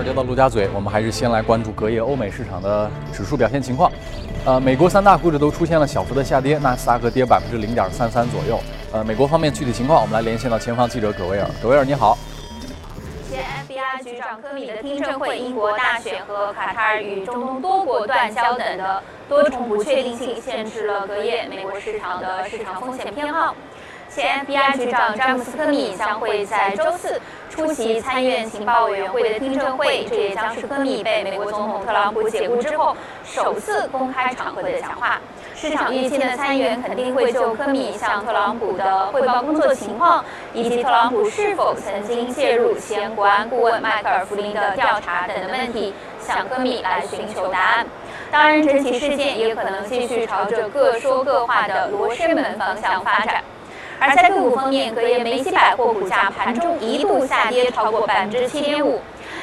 尔街的陆家嘴，我们还是先来关注隔夜欧美市场的指数表现情况。呃，美国三大股指都出现了小幅的下跌，纳斯达克跌百分之零点三三左右。呃，美国方面具体情况，我们来连线到前方记者葛维尔。葛维尔，你好。前 FBI 局长科米的听证会、英国大选和卡塔尔与中东多国断交等的多重不确定性，限制了隔夜美国市场的市场风险偏好。前 FBI 局长詹姆斯·科米将会在周四出席参议院情报委员会的听证会，这也将是科米被美国总统特朗普解雇之后首次公开场合的讲话。市场预期的参议员肯定会就科米向特朗普的汇报工作情况，以及特朗普是否曾经介入前国安顾问迈克尔·弗林的调查等问题，向科米来寻求答案。当然，整起事件也可能继续朝着各说各话的罗生门方向发展。而在个股方面，隔夜梅西百货股价盘中一度下跌超过百分之七点五。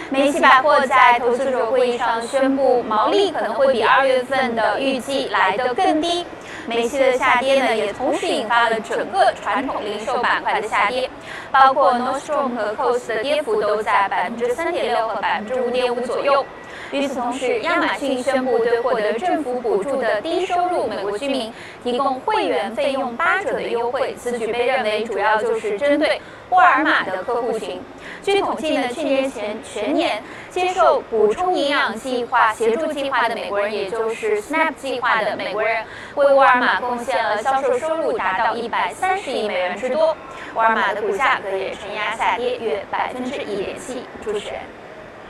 梅西百货在投资者会议上宣布，毛利可能会比二月份的预计来得更低。梅西的下跌呢，也同时引发了整个传统零售板块的下跌，包括 Nordstrom 和 COS 的跌幅都在百分之三点六和百分之五点五左右。与此同时，亚马逊宣布对获得政府补助的低收入美国居民提供会员费用八折的优惠。此举被认为主要就是针对沃尔玛的客户群。据统计呢，去年前全年接受补充营养计划协助计划的美国人，也就是 SNAP 计划的美国人，为沃尔玛贡献了销售收入达到一百三十亿美元之多。沃尔玛的股价格也承压下跌约百分之一点七。主持人。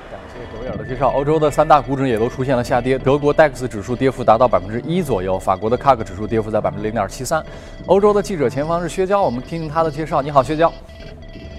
感谢格威尔的介绍。欧洲的三大股指也都出现了下跌，德国 DAX 指数跌幅达到百分之一左右，法国的 CAC 指数跌幅在百分之零点七三。欧洲的记者前方是薛娇，我们听听他的介绍。你好，薛娇。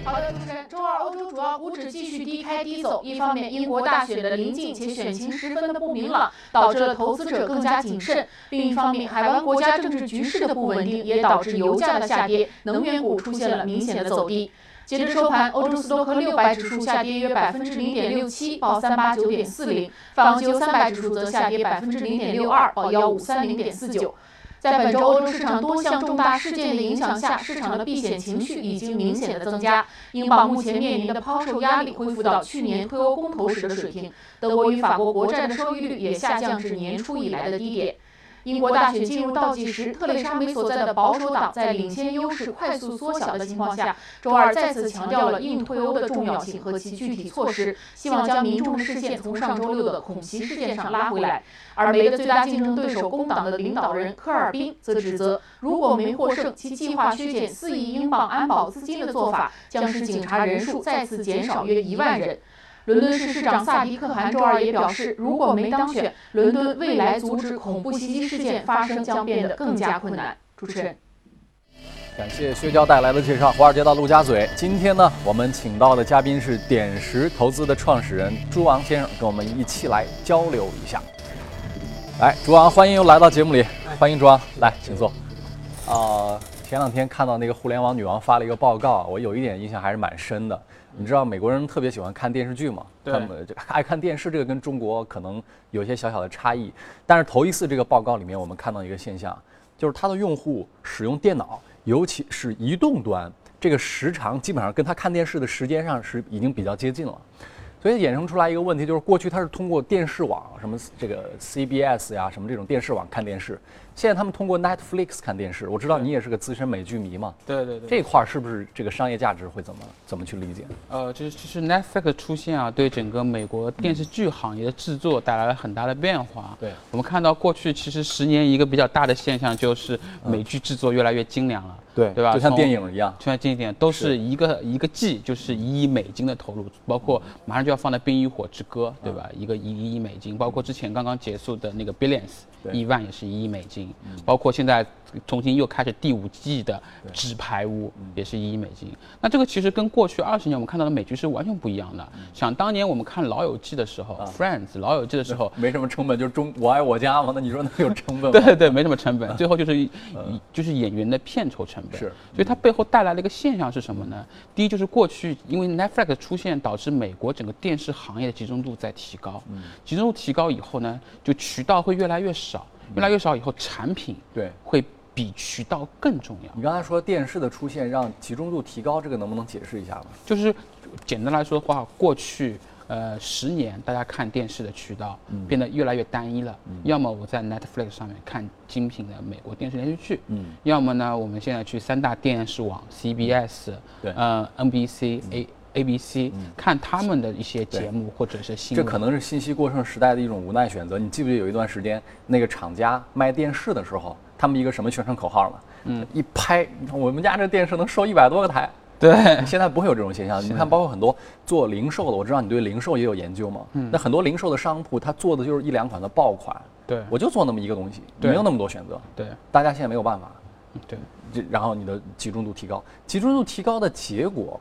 好的，主持人。周二，欧洲主要股指继续低开低走。一方面，英国大选的临近且选情十分的不明朗，导致了投资者更加谨慎；另一方面，海湾国家政治局势的不稳定也导致油价的下跌，能源股出现了明显的走低。截至收盘，欧洲斯托克六百指数下跌约百分之零点六七，报三八九点四零；泛欧三百指数则下跌百分之零点六二，报幺五三零点四九。在本周欧洲市场多项重大事件的影响下，市场的避险情绪已经明显的增加。英镑目前面临的抛售压力恢复到去年脱欧公投时的水平，德国与法国国债的收益率也下降至年初以来的低点。英国大选进入倒计时，特蕾莎梅所在的保守党在领先优势快速缩小的情况下，周二再次强调了硬退欧的重要性和其具体措施，希望将民众的视线从上周六的恐袭事件上拉回来。而梅的最大竞争对手工党的领导人科尔宾则指责，如果梅获胜，其计划削减四亿英镑安保资金的做法，将使警察人数再次减少约一万人。伦敦市市长萨迪克汗周二也表示，如果没当选，伦敦未来阻止恐怖袭击事件发生将变得更加困难。主持人，感谢薛娇带来的介绍。华尔街到陆家嘴，今天呢，我们请到的嘉宾是点石投资的创始人朱昂先生，跟我们一起来交流一下。来，朱昂，欢迎又来到节目里，欢迎朱昂，来，请坐。啊，前两天看到那个互联网女王发了一个报告，我有一点印象还是蛮深的。你知道美国人特别喜欢看电视剧嘛？他们 爱看电视，这个跟中国可能有些小小的差异。但是头一次这个报告里面，我们看到一个现象，就是它的用户使用电脑，尤其是移动端，这个时长基本上跟他看电视的时间上是已经比较接近了。所以衍生出来一个问题，就是过去他是通过电视网，什么这个 CBS 呀，什么这种电视网看电视。现在他们通过 Netflix 看电视，我知道你也是个资深美剧迷嘛？对对对，这块儿是不是这个商业价值会怎么怎么去理解？呃，就是就是 Netflix 出现啊，对整个美国电视剧行业的制作带来了很大的变化。对，我们看到过去其实十年一个比较大的现象就是美剧制作越来越精良了。对，对吧？就像电影一样，就像经典都是一个一个季就是一亿美金的投入，包括马上就要放的《冰与火之歌》，对吧？一个一亿美金，包括之前刚刚结束的那个 Billions。亿万也是一亿美金，包括现在重新又开始第五季的《纸牌屋》也是一亿美金。那这个其实跟过去二十年我们看到的美剧是完全不一样的。想当年我们看《老友记》的时候，《Friends》《老友记》的时候 没什么成本，就是中我爱我家嘛。那你说能有成本吗？对对对，没什么成本，最后就是就是演员的片酬成本。是，所以它背后带来的一个现象是什么呢？第一就是过去因为 Netflix 出现，导致美国整个电视行业的集中度在提高。集中度提高以后呢，就渠道会越来越少。越来越少以后，产品对会比渠道更重要。你刚才说电视的出现让集中度提高，这个能不能解释一下吗？就是简单来说的话，过去呃十年，大家看电视的渠道嗯变得越来越单一了。要么我在 Netflix 上面看精品的美国电视连续剧，嗯要么呢，我们现在去三大电视网 CBS，对嗯呃 NBC、A ABC 看他们的一些节目或者是新闻。这可能是信息过剩时代的一种无奈选择。你记不记得有一段时间，那个厂家卖电视的时候，他们一个什么宣传口号呢？嗯，一拍，我们家这电视能收一百多个台。对，现在不会有这种现象。你看，包括很多做零售的，我知道你对零售也有研究嘛。嗯，那很多零售的商铺，他做的就是一两款的爆款。对我就做那么一个东西，没有那么多选择。对大家现在没有办法，对，这然后你的集中度提高，集中度提高的结果，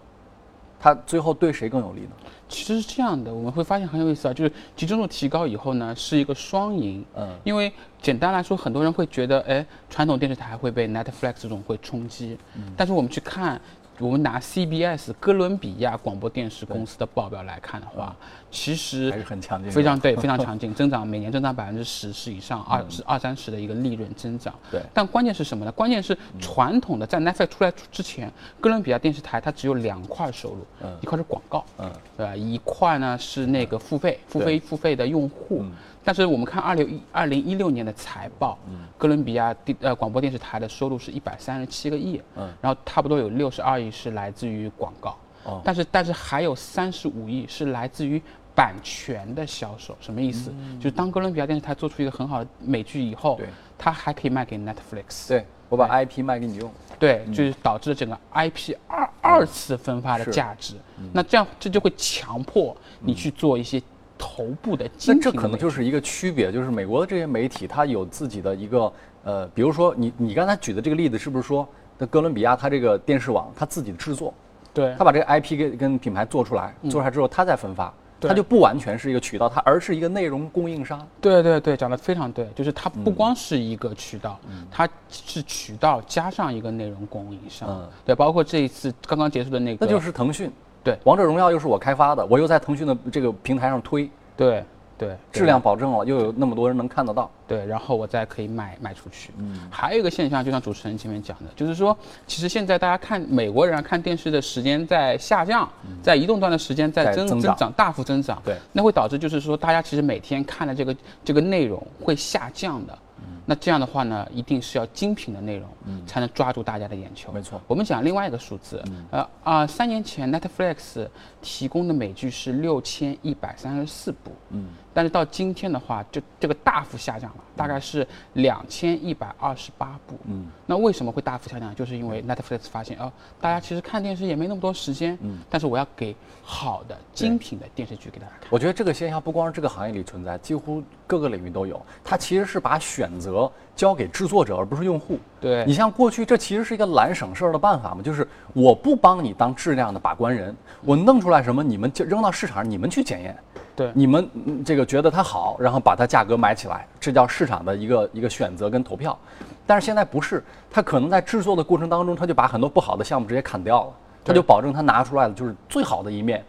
它最后对谁更有利呢？其实是这样的，我们会发现很有意思啊，就是集中度提高以后呢，是一个双赢。嗯因为简单来说，很多人会觉得，哎，传统电视台会被 Netflix 这种会冲击。嗯但是我们去看，我们拿 CBS 哥伦比亚广播电视公司的报表来看的话，其实嗯还是很强劲非常对，非常 强劲，增长每年增长百分之十是以上，二是二三十的一个利润增长。对但关键是什么呢？关键是传统的在 Netflix 出来之前，哥伦比亚电视台它只有两块收入，嗯一块是广告，嗯对吧？一块呢是那个付费，付费付费的用户。嗯但是我们看二零一二零一六年的财报，嗯哥伦比亚电呃广播电视台的收入是一百三十七个亿，嗯然后差不多有六十二亿是来自于广告，哦。但是但是还有三十五亿是来自于版权的销售，什么意思？就是当哥伦比亚电视台做出一个很好的美剧以后嗯对，它还可以卖给 Netflix，对我把 IP 卖给你用，对，就是导致整个 IP 二二次分发的价值。那这样这就会强迫你去做一些头部的精品那这可能就是一个区别，就是美国的这些媒体，它有自己的一个呃，比如说你你刚才举的这个例子，是不是说那哥伦比亚它这个电视网它自己制作，对。他把这个 IP 跟跟品牌做出来，做出来之后他再分发，对。它就不完全是一个渠道，它而是一个内容供应商。对对对，讲的非常对，就是它嗯。不光是一个渠道，它是渠道加上一个内容供应商。嗯。对，包括这一次刚刚结束的那个，那就是腾讯，对。王者荣耀又是我开发的，我又在腾讯的这个平台上推，对对质量保证了，又有那么多人能看得到。对，然后我再可以卖卖出去。嗯。还有一个现象，就像主持人前面讲的，就是说，其实现在大家看美国人啊看电视的时间在下降，在移动端的时间在增增长。长大幅增长。对，那会导致就是说，大家其实每天看的这个这个内容会下降的。那这样的话呢，一定是要精品的内容，才能抓住大家的眼球。没错。我们讲另外一个数字，呃啊，三年前 Netflix 提供的美剧是六千一百三十四部，嗯，但是到今天的话，就这个大幅下降了，大概是两千一百二十八部。嗯，那为什么会大幅下降？就是因为 Netflix 发现哦，大家其实看电视也没那么多时间，嗯，但是我要给好的精品的电视剧给大家看。我觉得这个现象不光是这个行业里存在，几乎各个领域都有。它其实是把选择交给制作者，而不是用户。对你像过去，这其实是一个懒省事儿的办法嘛，就是我不帮你当质量的把关人，我弄出来什么，你们就扔到市场上，你们去检验。对你们嗯这个觉得它好，然后把它价格买起来，这叫市场的一个一个选择跟投票。但是现在不是，它可能在制作的过程当中，它就把很多不好的项目直接砍掉了，它就保证它拿出来的就是最好的一面。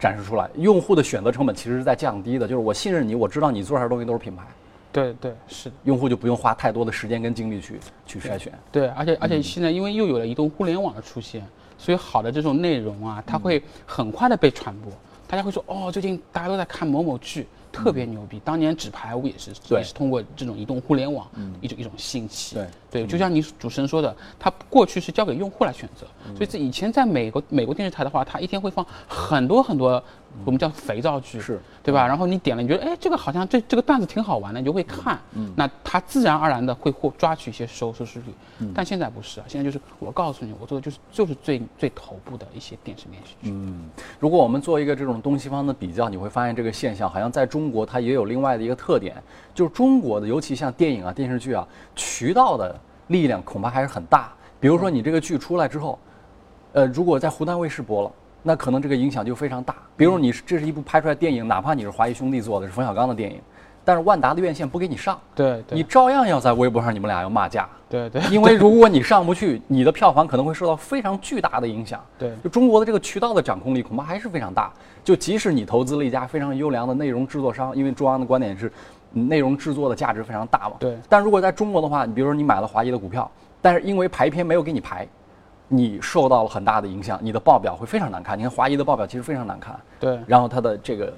展示出来，用户的选择成本其实是在降低的，就是我信任你，我知道你做出来的东西都是品牌，对对是。用户就不用花太多的时间跟精力去去筛选。对，而且而嗯且现在因为又有了移动互联网的出现，所以好的这种内容啊，它会很快的被传播。大家会说，哦，最近大家都在看某某剧，特别牛逼。当年纸牌屋也是，也是通过这种移动互联网一种一种兴起。对对，就像你主持人说的，它过去是交给用户来选择，嗯所以这以前在美国美国电视台的话，它一天会放很多很多我们叫肥皂剧，是对吧？然后你点了，你觉得哎，这个好像这这个段子挺好玩的，你就会看。嗯，那它自然而然的会获抓取一些收收视率。嗯但现在不是啊，现在就是我告诉你，我做的就是就是最最头部的一些电视连续剧。嗯，如果我们做一个这种东西方的比较，你会发现这个现象好像在中国它也有另外的一个特点，就是中国的尤其像电影啊、电视剧啊，渠道的力量恐怕还是很大。比如说你这个剧出来之后，呃，如果在湖南卫视播了。那可能这个影响就非常大。比如你是这是一部拍出来电影，哪怕你是华谊兄弟做的，是冯小刚的电影，但是万达的院线不给你上，对对你照样要在微博上你们俩要骂架。对对因为如果你上不去，你的票房可能会受到非常巨大的影响。对就中国的这个渠道的掌控力恐怕还是非常大。就即使你投资了一家非常优良的内容制作商，因为中央的观点是，嗯内容制作的价值非常大嘛。对但如果在中国的话，你比如说你买了华谊的股票，但是因为排片没有给你排，你受到了很大的影响，你的报表会非常难看。你看华谊的报表其实非常难看，对然后它的这个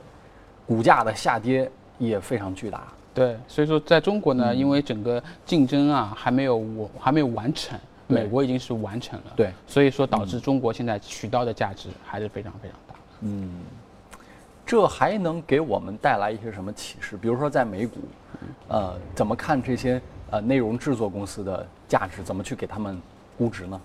股价的下跌也非常巨大。对，所以说在中国嗯呢，因为整个竞争啊还没有我还没有完成，美国已经是完成了，对，所以说导致中国现在渠道的价值还是非常非常大。这还能给我们带来一些什么启示？比如说在美股，呃，怎么看这些呃内容制作公司的价值？怎么去给他们估值呢？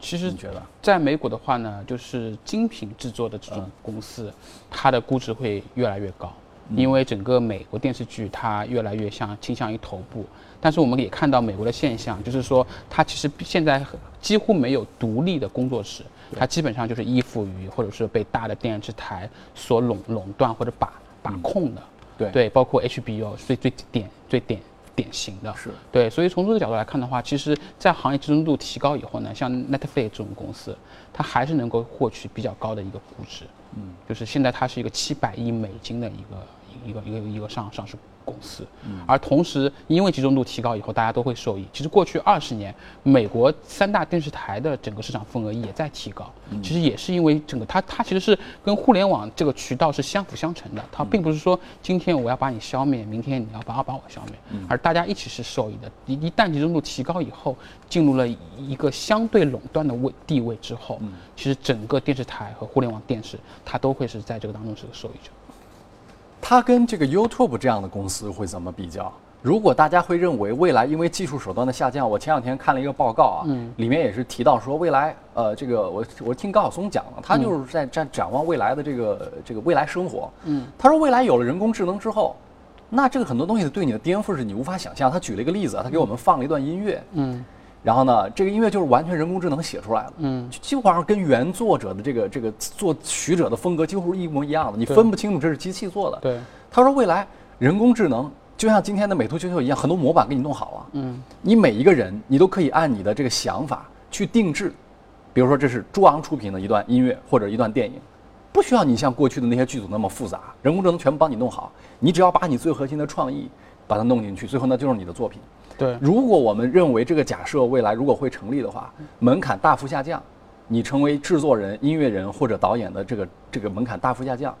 其实你觉得？在美股的话呢，就是精品制作的这种公司，它的估值会越来越高，因为整个美国电视剧它越来越像倾向于头部。但是我们也看到美国的现象，就是说它其实现在几乎没有独立的工作室，它基本上就是依附于或者是被大的电视台所垄垄断或者把把控的。对对，包括 HBO 最最典最典典型的。是对，所以从这个角度来看的话，其实，在行业集中度提高以后呢，像 Netflix 这种公司，它还是能够获取比较高的一个估值。嗯，就是现在它是一个七百亿美金的一个一个一个一个上上市公司，而同时因为集中度提高以后，大家都会受益。其实过去二十年，美国三大电视台的整个市场份额也在提高，其实也是因为整个它它其实是跟互联网这个渠道是相辅相成的，它并不是说今天我要把你消灭，明天你要把把我消灭，而大家一起是受益的。一一旦集中度提高以后，进入了一个相对垄断的位地位之后，其实整个电视台和互联网电视它都会是在这个当中是个受益者。它跟这个 YouTube 这样的公司会怎么比较？如果大家会认为未来因为技术手段的下降，我前两天看了一个报告啊，里面也是提到说未来，呃，这个我我听高晓松讲了，他就是在在展望未来的这个这个未来生活。嗯，他说未来有了人工智能之后，那这个很多东西对你的颠覆是你无法想象。他举了一个例子，他给我们放了一段音乐，嗯，然后呢，这个音乐就是完全人工智能写出来的，嗯，基本上跟原作者的这个这个作曲者的风格几乎是一模一样的，你分不清楚这是机器做的。对，他说未来人工智能就像今天的美图秀秀一样，很多模板给你弄好了，嗯，你每一个人你都可以按你的这个想法去定制，比如说这是朱昂出品的一段音乐或者一段电影，不需要你像过去的那些剧组那么复杂，人工智能全部帮你弄好，你只要把你最核心的创意把它弄进去，最后那就是你的作品。对，如果我们认为这个假设未来如果会成立的话，门槛大幅下降，你成为制作人、音乐人或者导演的这个这个门槛大幅下降，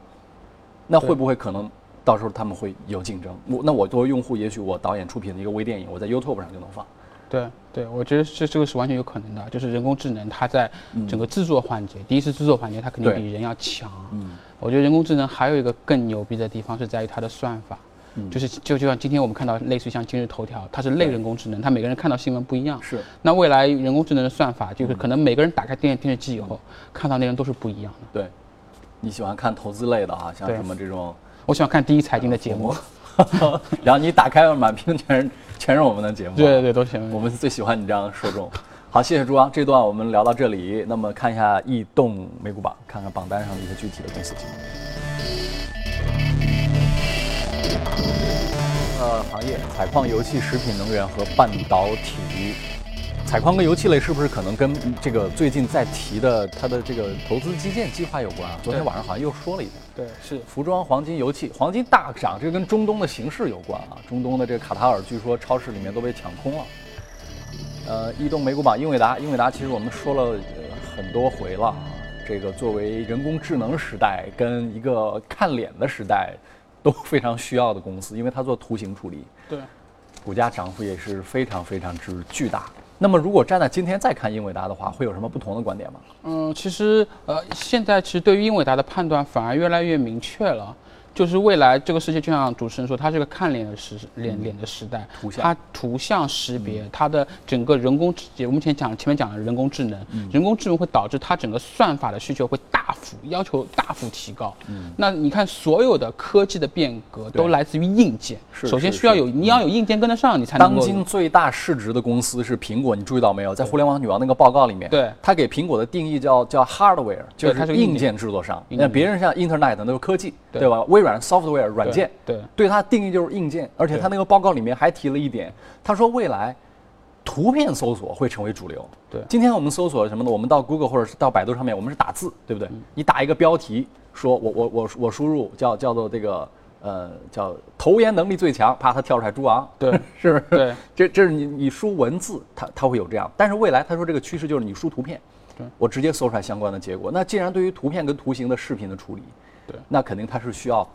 那会不会可能到时候他们会有竞争？我那我作为用户，也许我导演出品的一个微电影，我在 YouTube 上就能放。对对，我觉得这这个是完全有可能的，就是人工智能它在整个制作环节，第一次制作环节它肯定比人要强。嗯，我觉得人工智能还有一个更牛逼的地方是在于它的算法。就是就就像今天我们看到类似于像今日头条，它是类人工智能，它每个人看到新闻不一样。是，那未来人工智能的算法，就是可能每个人打开电电视机以后，看到内容都是不一样的。对，你喜欢看投资类的啊，像什么这种，我喜欢看第一财经的节目，然后你打开满屏全是全是我们的节目啊。对对对，都行。我们最喜欢你这样的受众。好，谢谢朱昂，这段我们聊到这里。那么看一下异动美股榜，看看榜单上的一些具体的公司情况。呃，行业采矿、油气、食品、能源和半导体。采矿跟油气类是不是可能跟这个最近在提的它的这个投资基建计划有关啊？昨天晚上好像又说了一遍。对，是服装、黄金、油气，黄金大涨，这跟中东的形势有关啊。中东的这个卡塔尔，据说超市里面都被抢空了。呃，移动美股榜，英伟达，英伟达其实我们说了、呃、很多回了啊。这个作为人工智能时代跟一个看脸的时代都非常需要的公司，因为它做图形处理，对。股价涨幅也是非常非常之巨大。那么，如果站在今天再看英伟达的话，会有什么不同的观点吗？嗯，其实呃，现在其实对于英伟达的判断反而越来越明确了。就是未来这个世界，就像主持人说，它是个看脸的时脸脸的时代，图像。它图像识别，它的整个人工智，我们前讲前面讲的人工智能，人工智能会导致它整个算法的需求会大幅要求大幅提高。那你看所有的科技的变革都来自于硬件，首先是是需要有你要有硬件跟得上，你才能够。当今最大市值的公司是苹果，你注意到没有？在互联网女王那个报告里面，对。它给苹果的定义叫叫 hardware，就它是个硬硬件制作商。那别人像 Internet 那是科技，对。对吧？微软 software 软件，对对对它定义就是硬件。而且它那个报告里面还提了一点，他说未来图片搜索会成为主流。对今天我们搜索什么呢？我们到 Google 或者是到百度上面，我们是打字，对不对？嗯你打一个标题，说我我我我输入叫叫做这个呃叫投研能力最强，啪，它跳出来猪昂，对，是不是？对，这这是你你输文字，它它会有这样，但是未来他说这个趋势就是你输图片，对，我直接搜出来相关的结果。那既然对于图片跟图形的视频的处理，对，那肯定它是需要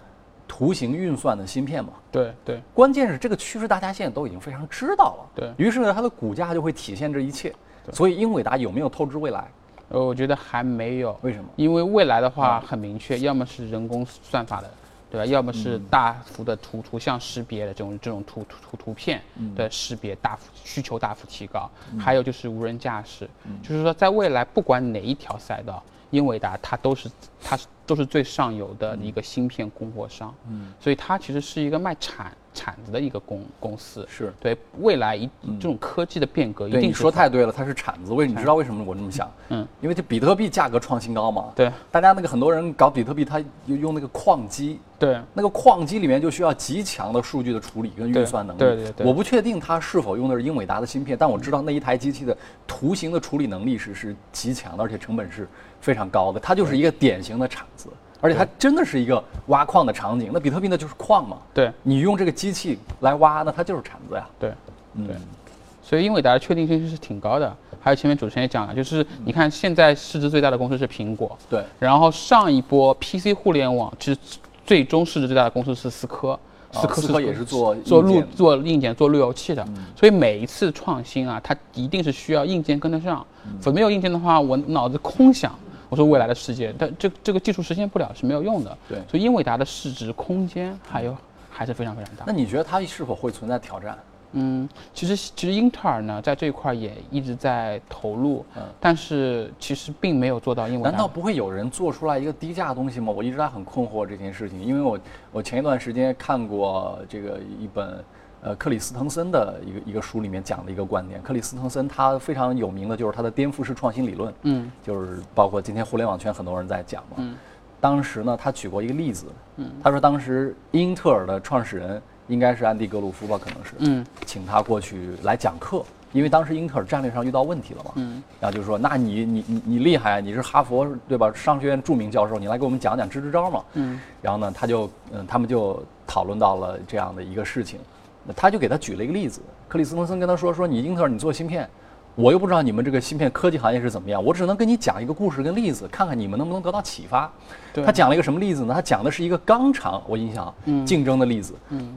图形运算的芯片嘛。对对。关键是这个趋势大家现在都已经非常知道了，对。于是呢，它的股价就会体现这一切。所以英伟达有没有透支未来？呃，我觉得还没有，为什么？因为未来的话很明确，要么是人工算法的，对吧？要么是大幅的图图像识别的这种这种图图图图片的识别大幅需求大幅提高，还有就是无人驾驶，就是说在未来不管哪一条赛道，英伟达它都是它是都是最上游的一个芯片供货商，嗯，所以它其实是一个卖产产子的一个公公司，是对未来一这种科技的变革一对，定你说太对了，它是铲子。为你知道为什么我这么想？嗯，因为这比特币价格创新高嘛。对大家那个很多人搞比特币，他用用那个矿机，对那个矿机里面就需要极强的数据的处理跟运算能力。对对对对我不确定它是否用的是英伟达的芯片，但我知道那一台机器的图形的处理能力是是极强的，而且成本是非常高的。它就是一个典型的铲子，而且它真的是一个挖矿的场景。那比特币那就是矿嘛。对你用这个机器来挖，那它就是铲子呀。对。嗯对所以英伟达的确定性是挺高的。还有前面主持人也讲了，就是你看现在市值最大的公司是苹果，对。然后上一波 PC 互联网其实最终市值最大的公司是思科，思科是思科也是做做路做硬件做路由器的，所以每一次创新啊，它一定是需要硬件跟得上，否则没有硬件的话，我脑子空想。我说未来的世界，但这这个技术实现不了是没有用的。对所以英伟达的市值空间还有还是非常非常大那。你觉得它是否会存在挑战？嗯，其实其实英特尔呢，在这一块也一直在投入，嗯但是其实并没有做到英伟达。难道不会有人做出来一个低价的东西吗？我一直在很困惑这件事情，因为我我前一段时间看过这个一本呃克里斯滕森的一个一个书里面讲的一个观点。克里斯滕森他非常有名的就是他的颠覆式创新理论，嗯就是包括今天互联网圈很多人在讲嘛。嗯当时呢，他举过一个例子，嗯他说当时英特尔的创始人应该是安迪格鲁夫吧，可能是，嗯请他过去来讲课，因为当时英特尔战略上遇到问题了嘛，嗯然后就说，那你你你你厉害，你是哈佛对吧？商学院著名教授，你来给我们讲讲支支招嘛。嗯然后呢，他就嗯，他们就讨论到了这样的一个事情，那他就给他举了一个例子，克里斯滕森跟他说说，你英特尔你做芯片。我又不知道你们这个芯片科技行业是怎么样，我只能跟你讲一个故事跟例子，看看你们能不能得到启发。他讲了一个什么例子呢？他讲的是一个钢厂，我印象嗯竞争的例子，嗯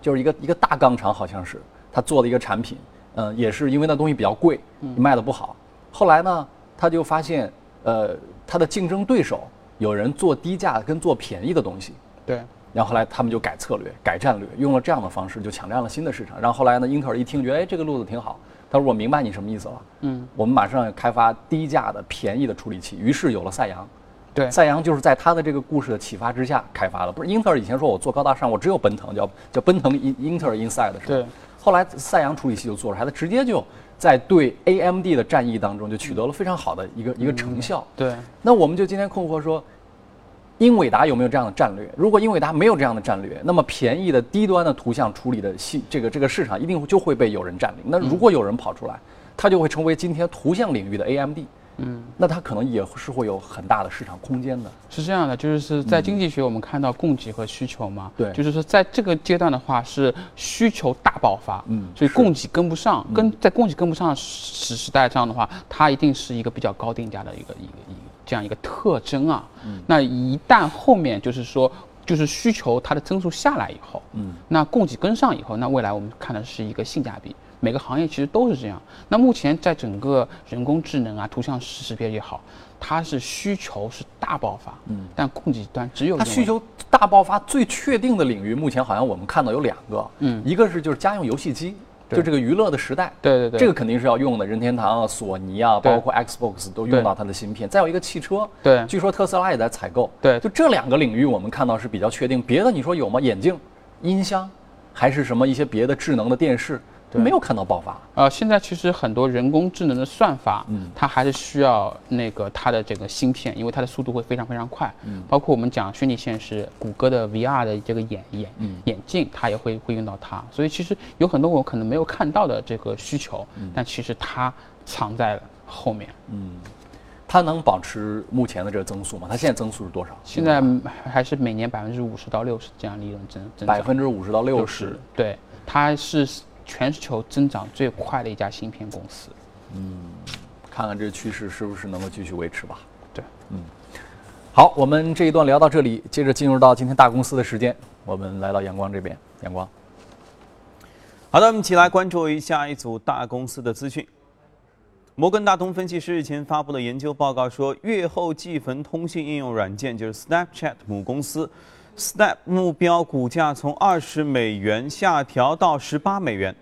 就是一个一个大钢厂，好像是他做的一个产品，嗯、也是因为那东西比较贵，卖的不好。后来呢，他就发现，呃，他的竞争对手有人做低价跟做便宜的东西，对然后后来他们就改策略、改战略，用了这样的方式就抢占了新的市场。然后后来呢，英特尔一听觉得，哎，这个路子挺好。他说：“我明白你什么意思了，嗯我们马上要开发低价的、便宜的处理器。”于是有了赛扬。对赛扬就是在他的这个故事的启发之下开发的。不是英特尔以前说我做高大上，我只有奔腾，叫叫奔腾英英特尔 Inside 是吧？对。后来赛扬处理器就做出来，了直接就在对 AMD 的战役当中就取得了非常好的一个一个成效。对那我们就今天困惑说，英伟达有没有这样的战略？如果英伟达没有这样的战略，那么便宜的低端的图像处理的系这个这个市场一定就会被有人占领。那如果有人跑出来，它就会成为今天图像领域的 AMD。嗯，那它可能也是会有很大的市场空间的。是这样的，就是在经济学我们看到供给和需求嘛，对就是说在这个阶段的话是需求大爆发，嗯所以供给跟不上，跟在供给跟不上时时代上的话，它一定是一个比较高定价的一个一个一个这样一个特征啊。嗯那一旦后面就是说。就是需求它的增速下来以后，嗯，那供给跟上以后，那未来我们看的是一个性价比。每个行业其实都是这样。那目前在整个人工智能啊、图像识别也好，它是需求是大爆发，嗯，但供给端只有它需求大爆发最确定的领域，目前好像我们看到有两个，嗯一个是就是家用游戏机，对就这个娱乐的时代，对对对，这个肯定是要用的，任天堂啊、索尼啊，包括 Xbox 都用到它的芯片。再有一个汽车，对据说特斯拉也在采购。对就这两个领域，我们看到是比较确定。别的你说有吗？眼镜、音箱，还是什么一些别的智能的电视，对没有看到爆发。呃，现在其实很多人工智能的算法，嗯它还是需要那个它的这个芯片，因为它的速度会非常非常快。嗯包括我们讲虚拟现实，谷歌的 VR 的这个眼眼、嗯眼镜，它也会会用到它。所以其实有很多我可能没有看到的这个需求，嗯但其实它藏在了后面。嗯它能保持目前的这个增速吗？它现在增速是多少？现在还是每年百分之五十到六十这样利润增增长。百分之五十到六十。对，它是全球增长最快的一家芯片公司。嗯看看这趋势是不是能够继续维持吧。对，嗯，好，我们这一段聊到这里，接着进入到今天大公司的时间，我们来到阳光这边，阳光。好的，我们一起来关注一下一组大公司的资讯。摩根大通分析师日前发布的研究报告，说月后计分通讯应用软件就是 Snapchat 母公司 Snap 目标股价从二十美元下调到十八美元。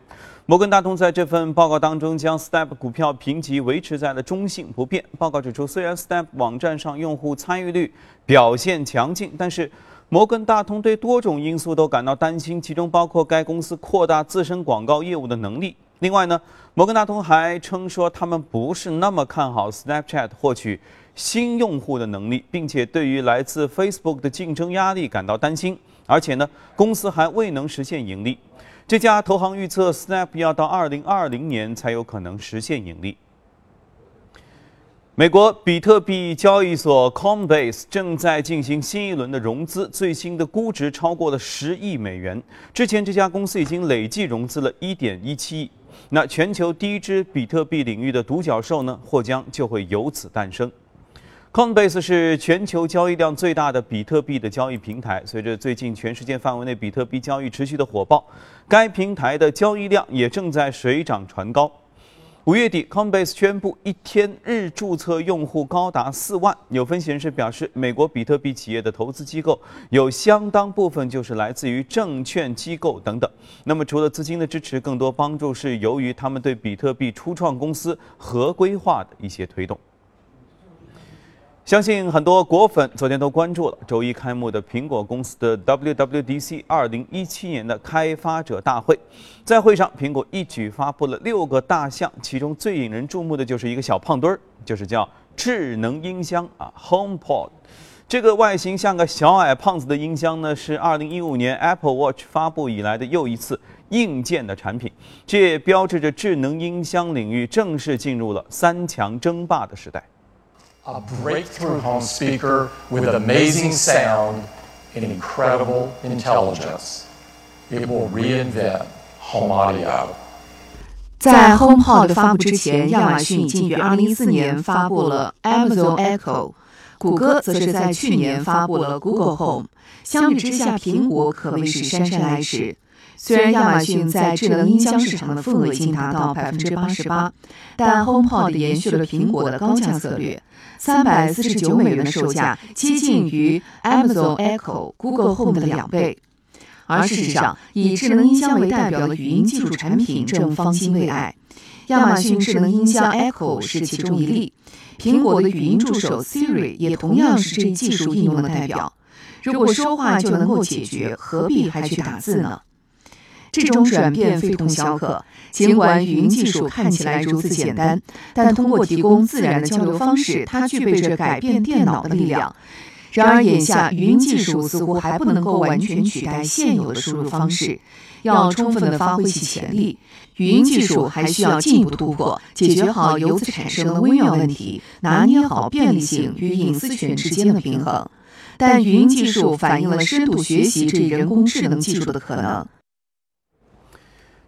摩根大通在这份报告当中将 Snap 股票评级维持在了中性不变。报告指出，虽然 Snap 网站上用户参与率表现强劲，但是摩根大通对多种因素都感到担心，其中包括该公司扩大自身广告业务的能力。另外呢，摩根大通还称说，他们不是那么看好 Snapchat 获取新用户的能力，并且对于来自 Facebook 的竞争压力感到担心。而且呢，公司还未能实现盈利。这家投行预测，Snap 要到2020年才有可能实现盈利。美国比特币交易所 Coinbase 正在进行新一轮的融资，最新的估值超过了十亿美元。之前这家公司已经累计融资了一点一七亿。那全球第一支比特币领域的独角兽呢，或将就会由此诞生。Coinbase 是全球交易量最大的比特币的交易平台。随着最近全世界范围内比特币交易持续的火爆，该平台的交易量也正在水涨船高。五月底，Coinbase 宣布一天日注册用户高达四万。有分析人士表示，美国比特币企业的投资机构有相当部分就是来自于证券机构等等。那么，除了资金的支持，更多帮助是由于他们对比特币初创公司合规化的一些推动。相信很多果粉昨天都关注了周一开幕的苹果公司的 WWDC 2017年的开发者大会。在会上，苹果一举发布了六个大项，其中最引人注目的就是一个小胖墩儿，就是叫智能音箱啊，HomePod。这个外形像个小矮胖子的音箱呢，是2015年 Apple Watch 发布以来的又一次硬件的产品，这也标志着智能音箱领域正式进入了三强争霸的时代。A breakthrough home speaker with amazing sound and incredible intelligence. It will reinvent home audio. 在 HomePod 发布之前，亚马逊已经于2014年发布了 Amazon Echo，谷歌则是在去年发布了 Google Home。相比之下，苹果可谓是姗姗来迟。虽然亚马逊在智能音箱市场的份额已经达到百分之八十八，但 HomePod 延续了苹果的高价策略，三百四十九美元的售价接近于 Amazon Echo、Google Home 的两倍。而事实上，以智能音箱为代表的语音技术产品正方兴未艾。亚马逊智能音箱 Echo 是其中一例，苹果的语音助手 Siri 也同样是这一技术应用的代表。如果说话就能够解决，何必还去打字呢？这种转变非同小可。尽管语音技术看起来如此简单，但通过提供自然的交流方式，它具备着改变电脑的力量。然而，眼下语音技术似乎还不能够完全取代现有的输入方式。要充分的发挥其潜力，语音技术还需要进一步突破，解决好由此产生的微妙问题，拿捏好便利性与隐私权之间的平衡。但语音技术反映了深度学习这一人工智能技术的可能。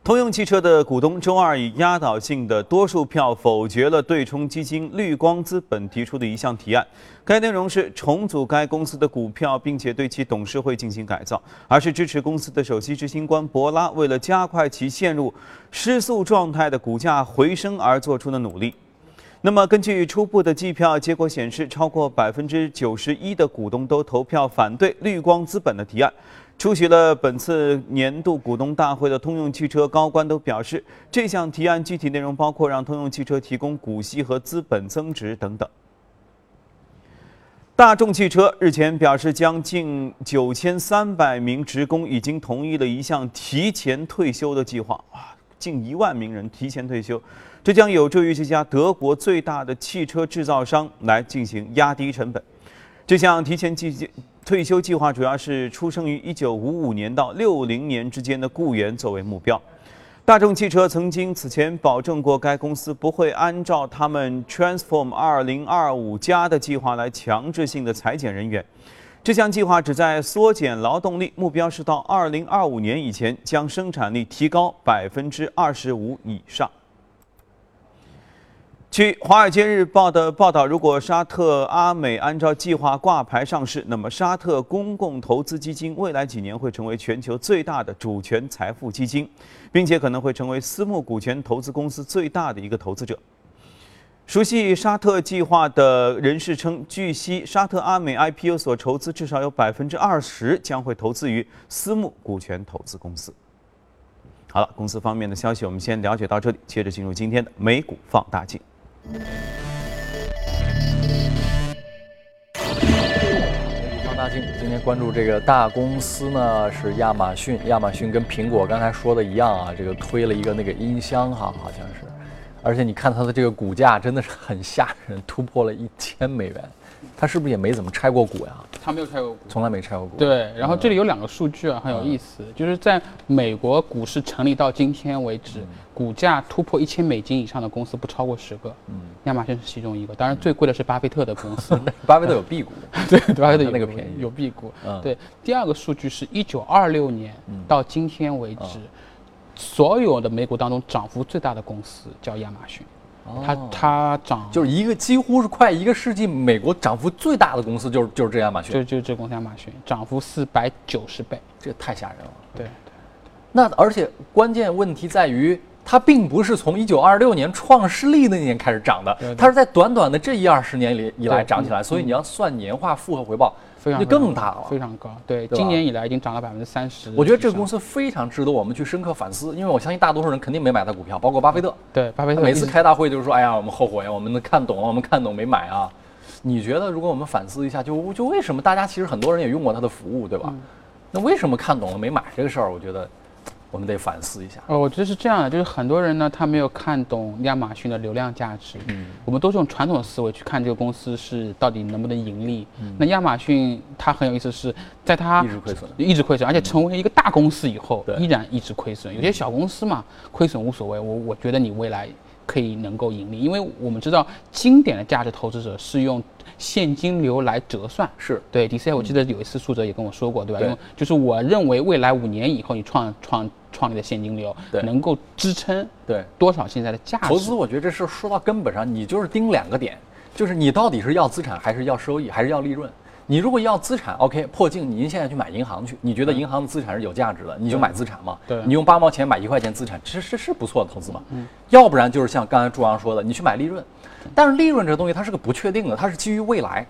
通用汽车的股东周二以压倒性的多数票否决了对冲基金绿光资本提出的一项提案。该内容是重组该公司的股票，并且对其董事会进行改造，而是支持公司的首席执行官博拉为了加快其陷入失速状态的股价回升而做出的努力。那么，根据初步的计票结果显示，超过百分之九十一的股东都投票反对绿光资本的提案。出席了本次年度股东大会的通用汽车高官都表示，这项提案具体内容包括让通用汽车提供股息和资本增值等等。大众汽车日前表示，将近九千三百名职工已经同意了一项提前退休的计划，哇，近一万名人提前退休，这将有助于这家德国最大的汽车制造商来进行压低成本。这项提前计退休计划主要是出生于1955年到60年之间的雇员作为目标。大众汽车曾经此前保证过，该公司不会按照他们 Transform 2025加的计划来强制性的裁减人员。这项计划旨在缩减劳动力，目标是到2025年以前将生产力提高百分之二十五以上。据《华尔街日报》的报道，如果沙特阿美按照计划挂牌上市，那么沙特公共投资基金未来几年会成为全球最大的主权财富基金，并且可能会成为私募股权投资公司最大的一个投资者。熟悉沙特计划的人士称，据悉，沙特阿美 IPO 所筹资至少有百分之二十将会投资于私募股权投资公司。好了，公司方面的消息我们先了解到这里，接着进入今天的美股放大镜。放大镜，今天关注这个大公司呢是亚马逊，亚马逊跟苹果刚才说的一样啊，这个推了一个那个音箱哈，好像是，而且你看它的这个股价真的是很吓人，突破了一千美元，它是不是也没怎么拆过股呀？他没有拆过股，从来没拆过股。对，然后这里有两个数据啊，很有意思，就是在美国股市成立到今天为止，股价突破一千美金以上的公司不超过十个，嗯，亚马逊是其中一个，当然最贵的是巴菲特的公司，巴菲特有 B 股，对，巴菲特有那个便宜。有 B 股，嗯。对。第二个数据是一九二六年到今天为止，所有的美股当中涨幅最大的公司叫亚马逊，它它涨。就是一个几乎是快一个世纪，美国涨幅最大的公司就是就是这亚马逊，就就这公司亚马逊涨幅四百九十倍，这太吓人了。对对。那而且关键问题在于，它并不是从一九二六年创世历那年开始涨的，它是在短短的这一二十年里以来涨起来，所以你要算年化复合回报，非常就更大了。非常高。对，对今年以来已经涨了百分之三十。我觉得这个公司非常值得我们去深刻反思，因为我相信大多数人肯定没买它股票，包括巴菲特。对巴菲特每次开大会就是说：“哎呀，我们后悔啊，我们看懂了，我们看懂没买啊。”你觉得，如果我们反思一下，就就为什么大家其实很多人也用过它的服务，对吧？嗯那为什么看懂了没买这个事儿？我觉得我们得反思一下。呃，我觉得是这样的，就是很多人呢，他没有看懂亚马逊的流量价值。嗯，我们都是用传统思维去看这个公司是到底能不能盈利。嗯那亚马逊它很有意思是，在它一直亏损一直亏损，而且成为一个大公司以后，对依然一直亏损。有些小公司嘛，亏损无所谓，我我觉得你未来可以能够盈利，因为我们知道经典的价值投资者是用现金流来折算。是对 DCI，我记得有一次苏哲也跟我说过，对吧？对就是我认为未来五年以后你创创创立的现金流对能够支撑对。多少现在的价值。投资，我觉得这事说到根本上，你就是盯两个点，就是你到底是要资产还是要收益还是要利润。你如果要资产，OK，破净，您现在去买银行去，你觉得银行的资产是有价值的，你就买资产嘛。对你用八毛钱买一块钱资产，这是是不错的投资嘛。要不然就是像刚才朱阳说的，你去买利润，但是利润这个东西它是个不确定的，它是基于未来，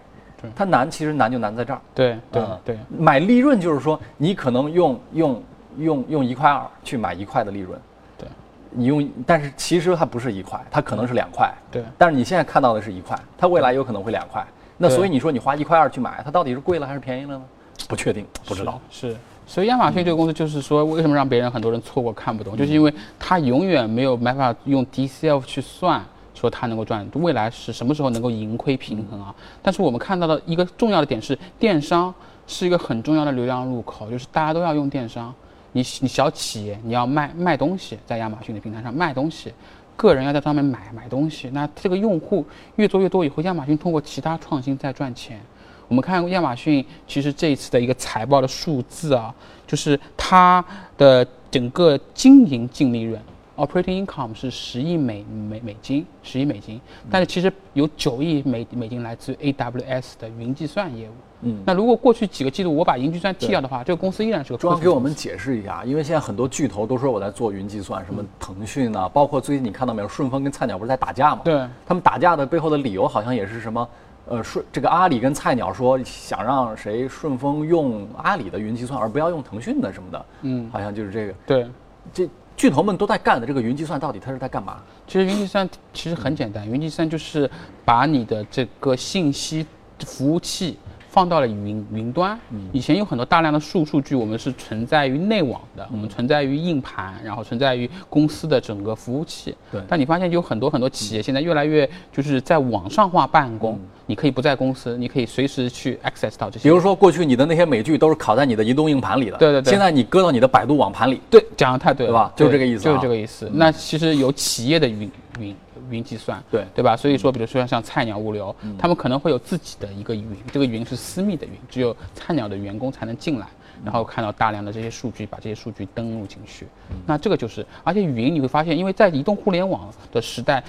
它难其实难就难在这儿。对对嗯对买利润就是说你可能用用用用一块二去买一块的利润。对你用，但是其实它不是一块，它可能是两块。对但是你现在看到的是一块，它未来有可能会两块。那所以你说你花一块二去买，它到底是贵了还是便宜了呢？不确定，不知道。是。所以亚马逊这个公司就是说，为什么让别人很多人错过看不懂，就是因为它永远没有办法用 DCF 去算，说它能够赚，未来是什么时候能够盈亏平衡啊？但是我们看到的一个重要的点是，电商是一个很重要的流量入口，就是大家都要用电商。你你小企业你要卖卖东西，在亚马逊的平台上卖东西，个人要在上面买买东西，那这个用户越做越多以后，亚马逊通过其他创新在赚钱。我们看亚马逊，其实这一次的一个财报的数字啊，就是它的整个经营净利润 （operating income） 是十亿美美美金，十亿美金，但是其实有九亿美美金来自于 AWS 的云计算业务。嗯那如果过去几个季度我把云计算剔掉的话，这个公司依然是个朱阳亏损给我们解释一下，因为现在很多巨头都说我在做云计算，什么腾讯啊，包括最近你看到没有，顺丰跟菜鸟不是在打架吗？对他们打架的背后的理由好像也是什么，呃，顺这个阿里跟菜鸟说想让谁顺丰用阿里的云计算，而不要用腾讯的什么的，嗯好像就是这个。对。这巨头们都在干的这个云计算，到底它是在干嘛？其实云计算其实很简单，云计算就是把你的这个信息服务器放到了云云端。以前有很多大量的数数据，我们是存在于内网的，我们存在于硬盘，然后存在于公司的整个服务器。对。但你发现有很多很多企业现在越来越就是在网上化办公，你可以不在公司，你可以随时去 access 到这些。比如说过去你的那些美剧都是拷在你的移动硬盘里的，对对对。现在你搁到你的百度网盘里，对，讲的太对了，对吧？就是这个意思啊。就是这个意思。那其实有企业的云云云计算，对对吧？所以说，比如说像菜鸟物流，他们可能会有自己的一个云，这个云是私密的云，只有菜鸟的员工才能进来，然后看到大量的这些数据，把这些数据登录进去。那这个就是，而且云你会发现，因为在移动互联网的时代。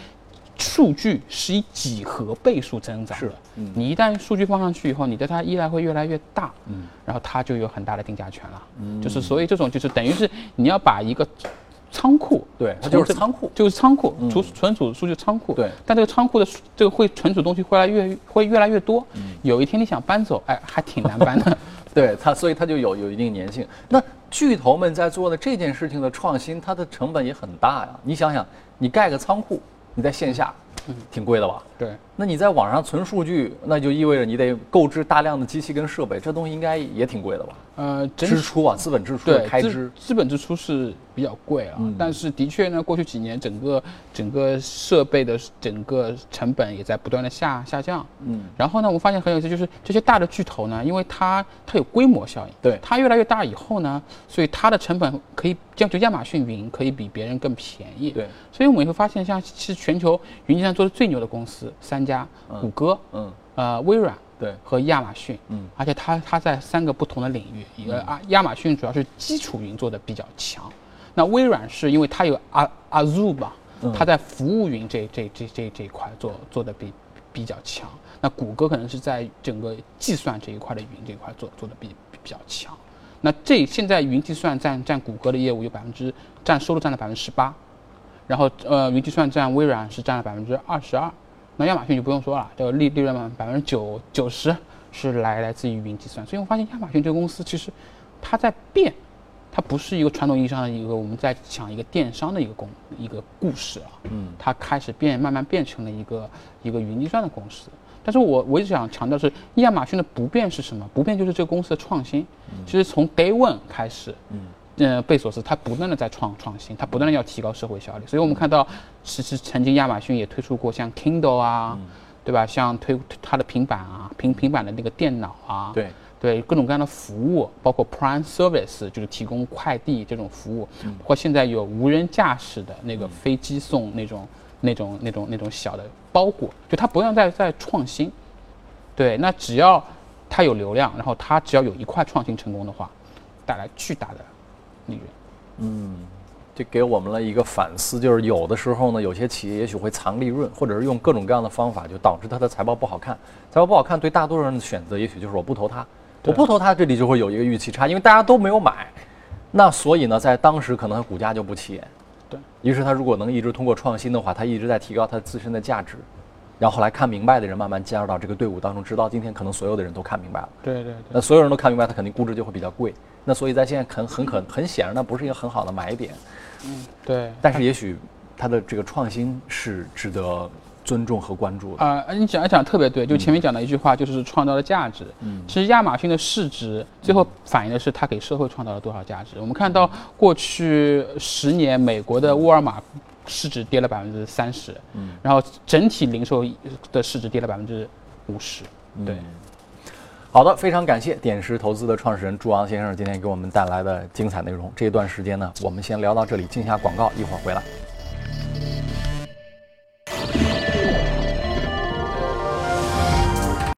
数据是以几何倍数增长的。是嗯你一旦数据放上去以后，你对它依赖会越来越大。嗯，然后它就有很大的定价权了。嗯，就是所以这种就是等于是你要把一个仓库，对它就是仓库就是仓库储存储数据仓库。对但这个仓库的数这个会存储东西会来越会越来越多。有一天你想搬走，哎，还挺难搬的。对它，所以它就有有一定粘性。那巨头们在做的这件事情的创新，它的成本也很大呀。你想想，你盖个仓库，你在线下，挺贵的吧？对。那你在网上存数据，那就意味着你得购置大量的机器跟设备，这东西应该也挺贵的吧？呃，整支出啊，资本支出的对资开支，资本支出是比较贵啊，嗯但是的确呢，过去几年整个整个设备的整个成本也在不断的下下降。嗯，然后呢，我们发现很有意思，就是这些大的巨头呢，因为它它有规模效应，对它越来越大以后呢，所以它的成本可以，像就亚马逊云可以比别人更便宜。对，所以我们也会发现，像其实全球云计算做的最牛的公司三家，谷歌，嗯，呃，微软。对，和亚马逊，嗯，而且它它在三个不同的领域，一个啊亚马逊主要是基础云做的比较强，那微软是因为它有阿 Azure 吧，它在服务云这这这这这一块做做的比比较强，那谷歌可能是在整个计算这一块的云这一块做做的比比比较强，那这现在云计算占占谷歌的业务有百分之占收入占了百分之十八，然后呃云计算占微软是占了百分之二十二。那亚马逊就不用说了，这个利利润嘛，百分之九九十是来来自于云计算，所以我发现亚马逊这个公司其实它在变，它不是一个传统意义上的一个我们在讲一个电商的一个公一个故事啊，嗯，它开始变，慢慢变成了一个一个云计算的公司。但是我我一直想强调是亚马逊的不变是什么？不变就是这个公司的创新。其实从 Day One 开始，嗯，呃，贝索斯他不断的在创创新，他不断的要提高社会效率。所以我们看到，其实曾经亚马逊也推出过像 Kindle 啊，对吧？像推推它的平板啊，平平板的那个电脑啊，对对各种各样的服务，包括 Prime Service 就是提供快递这种服务，或现在有无人驾驶的那个飞机送那种那种那种那种小的包裹，就它不断在在创新。对，那只要它有流量，然后它只要有一块创新成功的话，带来巨大的利润。嗯这给我们了一个反思，就是有的时候呢，有些企业也许会藏利润，或者是用各种各样的方法，就导致它的财报不好看。财报不好看，对大多数人的选择，也许就是我不投它，我不投它，这里就会有一个预期差，因为大家都没有买，那所以呢，在当时可能它股价就不起眼。对于是它如果能一直通过创新的话，它一直在提高它自身的价值，然后后来看明白的人慢慢加入到这个队伍当中，直到今天可能所有的人都看明白了。对对对。那所有人都看明白，它肯定估值就会比较贵。那所以在现在很很可很显然，那不是一个很好的买点。嗯对，但是也许它的这个创新是值得尊重和关注的。啊、你讲一讲特别对，就前面讲的一句话，就是创造的价值。嗯，其实亚马逊的市值最后反映的是它给社会创造了多少价值。我们看到过去十年，美国的沃尔玛市值跌了百分之三十，嗯，然后整体零售的市值跌了百分之五十。对，好的，非常感谢点石投资的创始人朱昂先生今天给我们带来的精彩内容。这一段时间呢，我们先聊到这里，进下广告，一会儿回来。